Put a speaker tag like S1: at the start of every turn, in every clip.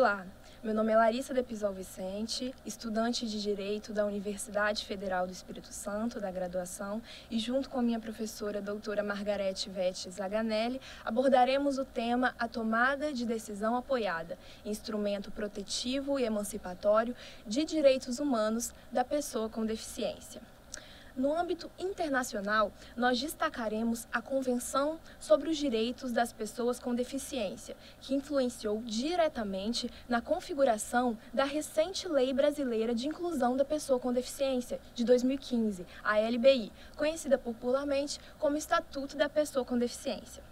S1: Olá, meu nome é Larissa Depisol Vicente, estudante de Direito da Universidade Federal do Espírito Santo, da graduação, e junto com a minha professora doutora Margarete Vete Zaganelli, abordaremos o tema A Tomada de Decisão Apoiada, instrumento protetivo e emancipatório de direitos humanos da pessoa com deficiência. No âmbito internacional, nós destacaremos a Convenção sobre os Direitos das Pessoas com Deficiência, que influenciou diretamente na configuração da recente Lei Brasileira de Inclusão da Pessoa com Deficiência, de 2015, a LBI, conhecida popularmente como Estatuto da Pessoa com Deficiência.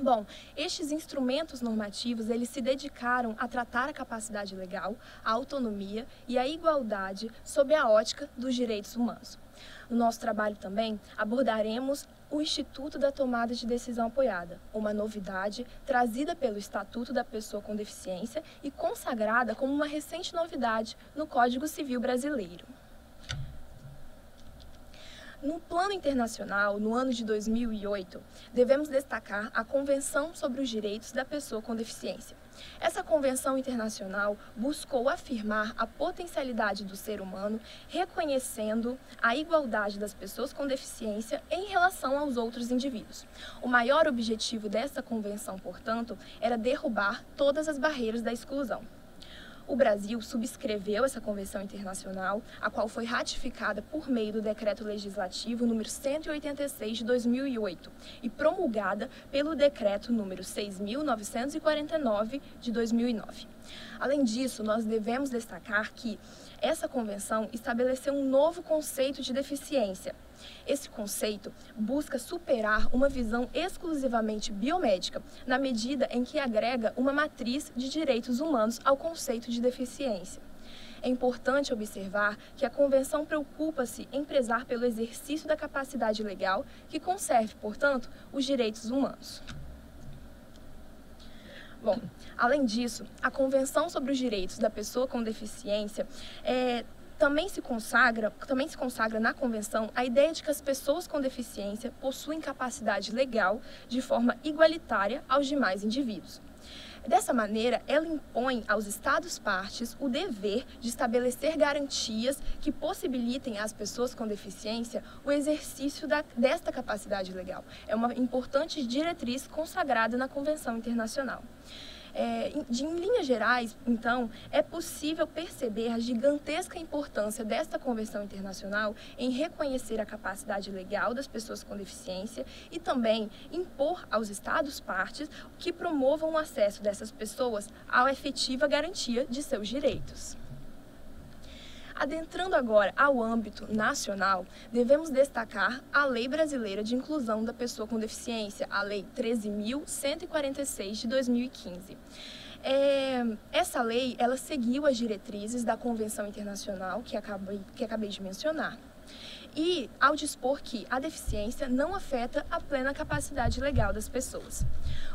S1: Bom, estes instrumentos normativos, eles se dedicaram a tratar a capacidade legal, a autonomia e a igualdade sob a ótica dos direitos humanos. No nosso trabalho também abordaremos o Instituto da Tomada de Decisão Apoiada, uma novidade trazida pelo Estatuto da Pessoa com Deficiência e consagrada como uma recente novidade no Código Civil Brasileiro. No plano internacional, no ano de 2008, devemos destacar a Convenção sobre os Direitos da Pessoa com Deficiência. Essa convenção internacional buscou afirmar a potencialidade do ser humano, reconhecendo a igualdade das pessoas com deficiência em relação aos outros indivíduos. O maior objetivo dessa convenção, portanto, era derrubar todas as barreiras da exclusão. O Brasil subscreveu essa convenção internacional, a qual foi ratificada por meio do Decreto Legislativo número 186 de 2008 e promulgada pelo Decreto número 6949 de 2009. Além disso, nós devemos destacar que essa convenção estabeleceu um novo conceito de deficiência, esse conceito busca superar uma visão exclusivamente biomédica, na medida em que agrega uma matriz de direitos humanos ao conceito de deficiência. É importante observar que a Convenção preocupa-se em prezar pelo exercício da capacidade legal, que conserve, portanto, os direitos humanos. Bom, além disso, a Convenção sobre os Direitos da Pessoa com Deficiência é, também se consagra, também se consagra na convenção a ideia de que as pessoas com deficiência possuem capacidade legal de forma igualitária aos demais indivíduos. Dessa maneira, ela impõe aos Estados-partes o dever de estabelecer garantias que possibilitem às pessoas com deficiência o exercício da, desta capacidade legal. É uma importante diretriz consagrada na Convenção Internacional. É, de, em linhas gerais, então, é possível perceber a gigantesca importância desta Convenção Internacional em reconhecer a capacidade legal das pessoas com deficiência e também impor aos Estados-partes que promovam o acesso dessas pessoas à efetiva garantia de seus direitos. Adentrando agora ao âmbito nacional, devemos destacar a Lei Brasileira de Inclusão da Pessoa com Deficiência, a Lei 13.146 de 2015. É, essa lei, ela seguiu as diretrizes da Convenção Internacional que acabei, que acabei de mencionar e ao dispor que a deficiência não afeta a plena capacidade legal das pessoas.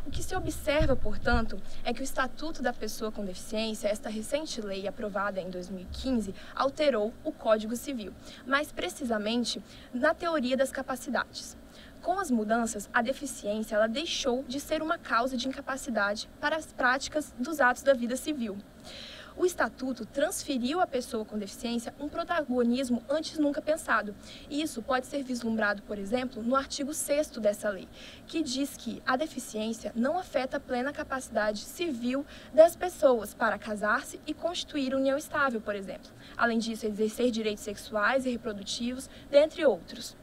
S1: O que se observa, portanto, é que o Estatuto da Pessoa com Deficiência, esta recente lei aprovada em 2015, alterou o Código Civil, mais precisamente na teoria das capacidades. Com as mudanças, a deficiência ela deixou de ser uma causa de incapacidade para as práticas dos atos da vida civil. O Estatuto transferiu à pessoa com deficiência um protagonismo antes nunca pensado. Isso pode ser vislumbrado, por exemplo, no artigo 6 dessa lei, que diz que a deficiência não afeta a plena capacidade civil das pessoas para casar-se e constituir união estável, por exemplo. Além disso, exercer direitos sexuais e reprodutivos, dentre outros.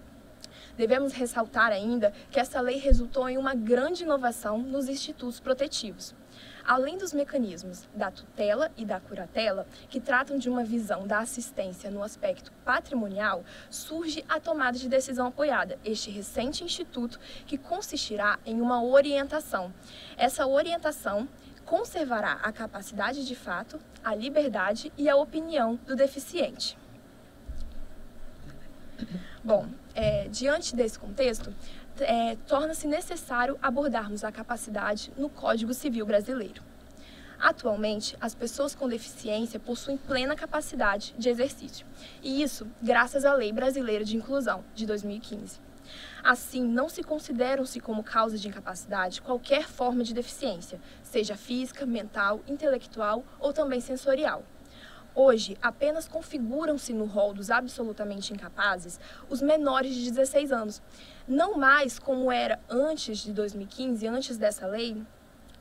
S1: Devemos ressaltar ainda que essa lei resultou em uma grande inovação nos institutos protetivos. Além dos mecanismos da tutela e da curatela, que tratam de uma visão da assistência no aspecto patrimonial, surge a tomada de decisão apoiada, este recente instituto que consistirá em uma orientação. Essa orientação conservará a capacidade de fato, a liberdade e a opinião do deficiente. Bom, é, diante desse contexto, é, torna-se necessário abordarmos a capacidade no Código Civil Brasileiro. Atualmente, as pessoas com deficiência possuem plena capacidade de exercício, e isso graças à Lei Brasileira de Inclusão, de 2015. Assim, não se consideram-se como causa de incapacidade qualquer forma de deficiência, seja física, mental, intelectual ou também sensorial. Hoje, apenas configuram-se no rol dos absolutamente incapazes os menores de 16 anos. Não mais como era antes de 2015, antes dessa lei,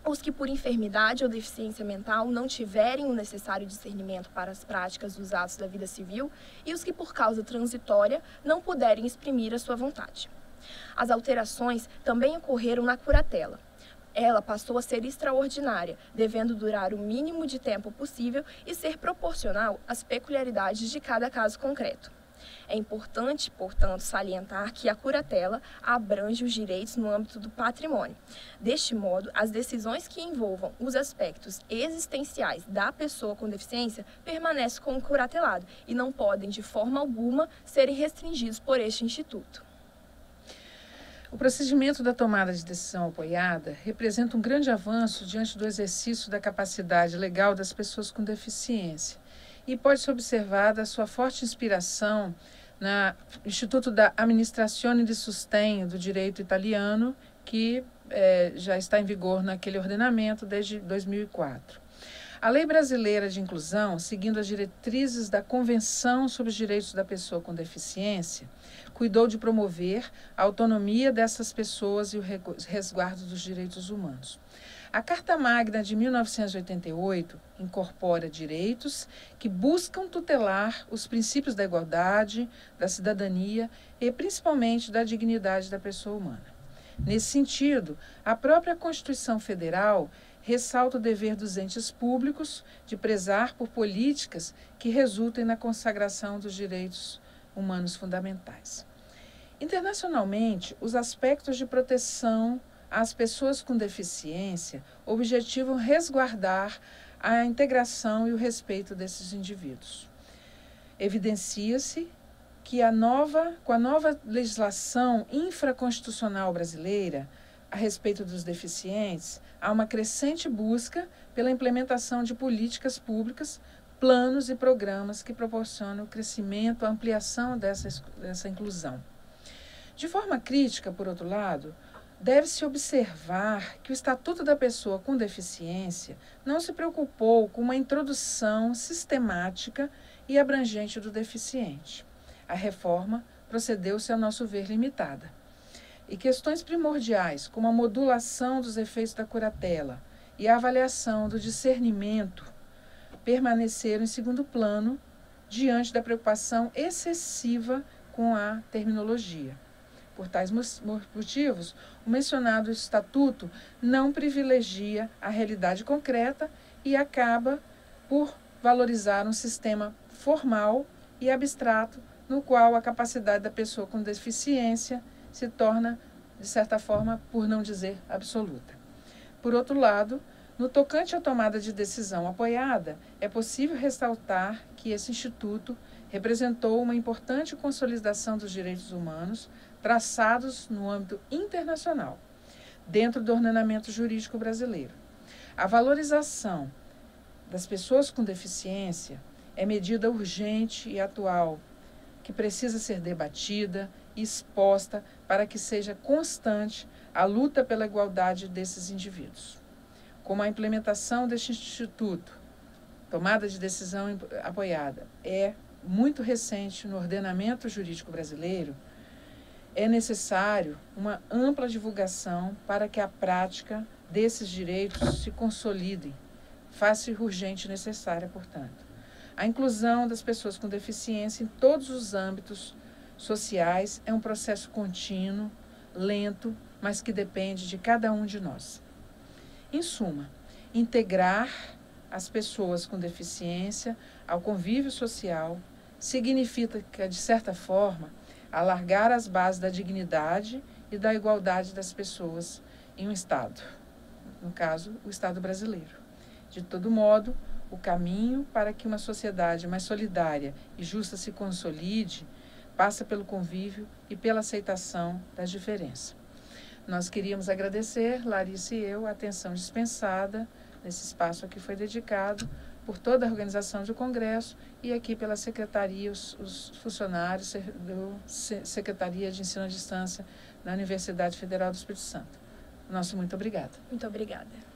S1: os que por enfermidade ou deficiência mental não tiverem o necessário discernimento para as práticas dos atos da vida civil e os que por causa transitória não puderem exprimir a sua vontade. As alterações também ocorreram na curatela ela passou a ser extraordinária, devendo durar o mínimo de tempo possível e ser proporcional às peculiaridades de cada caso concreto. É importante, portanto, salientar que a curatela abrange os direitos no âmbito do patrimônio. Deste modo, as decisões que envolvam os aspectos existenciais da pessoa com deficiência permanecem com o curatelado e não podem, de forma alguma, serem restringidos por este instituto.
S2: O procedimento da tomada de decisão apoiada representa um grande avanço diante do exercício da capacidade legal das pessoas com deficiência e pode-se observar da sua forte inspiração no Instituto da Amministrazione di Sostegno do Direito Italiano, que eh, já está em vigor naquele ordenamento desde 2004. A Lei Brasileira de Inclusão, seguindo as diretrizes da Convenção sobre os Direitos da Pessoa com Deficiência, cuidou de promover a autonomia dessas pessoas e o resguardo dos direitos humanos. A Carta Magna de 1988 incorpora direitos que buscam tutelar os princípios da igualdade, da cidadania e principalmente da dignidade da pessoa humana. Nesse sentido, a própria Constituição Federal ressalta o dever dos entes públicos de prezar por políticas que resultem na consagração dos direitos humanos fundamentais. Internacionalmente, os aspectos de proteção às pessoas com deficiência objetivam resguardar a integração e o respeito desses indivíduos. Evidencia-se que a nova, com a nova legislação infraconstitucional brasileira a respeito dos deficientes, há uma crescente busca pela implementação de políticas públicas, planos e programas que proporcionam o crescimento, a ampliação dessa, dessa inclusão. De forma crítica, por outro lado, deve-se observar que o Estatuto da Pessoa com Deficiência não se preocupou com uma introdução sistemática e abrangente do deficiente. A reforma procedeu-se, a nosso ver, limitada e questões primordiais, como a modulação dos efeitos da curatela e a avaliação do discernimento, permaneceram em segundo plano diante da preocupação excessiva com a terminologia. Por tais motivos, o mencionado estatuto não privilegia a realidade concreta e acaba por valorizar um sistema formal e abstrato no qual a capacidade da pessoa com deficiência se torna, de certa forma, por não dizer absoluta. Por outro lado, no tocante à tomada de decisão apoiada, é possível ressaltar que esse instituto representou uma importante consolidação dos direitos humanos traçados no âmbito internacional, dentro do ordenamento jurídico brasileiro. A valorização das pessoas com deficiência é medida urgente e atual, que precisa ser debatida e exposta para que seja constante a luta pela igualdade desses indivíduos. Como a implementação deste instituto, tomada de decisão apoiada, é muito recente no ordenamento jurídico brasileiro, é necessário uma ampla divulgação para que a prática desses direitos se consolide, faça urgente e necessária, portanto. A inclusão das pessoas com deficiência em todos os âmbitos sociais é um processo contínuo, lento, mas que depende de cada um de nós. Em suma, integrar as pessoas com deficiência ao convívio social significa, de certa forma, alargar as bases da dignidade e da igualdade das pessoas em um Estado, no caso, o Estado brasileiro. De todo modo, o caminho para que uma sociedade mais solidária e justa se consolide passa pelo convívio e pela aceitação das diferenças. Nós queríamos agradecer, Larissa e eu, a atenção dispensada nesse espaço que foi dedicado por toda a organização do Congresso e aqui pela Secretaria, os, os funcionários da Secretaria de Ensino à Distância da Universidade Federal do Espírito Santo. Nosso muito obrigada.
S1: Muito obrigada.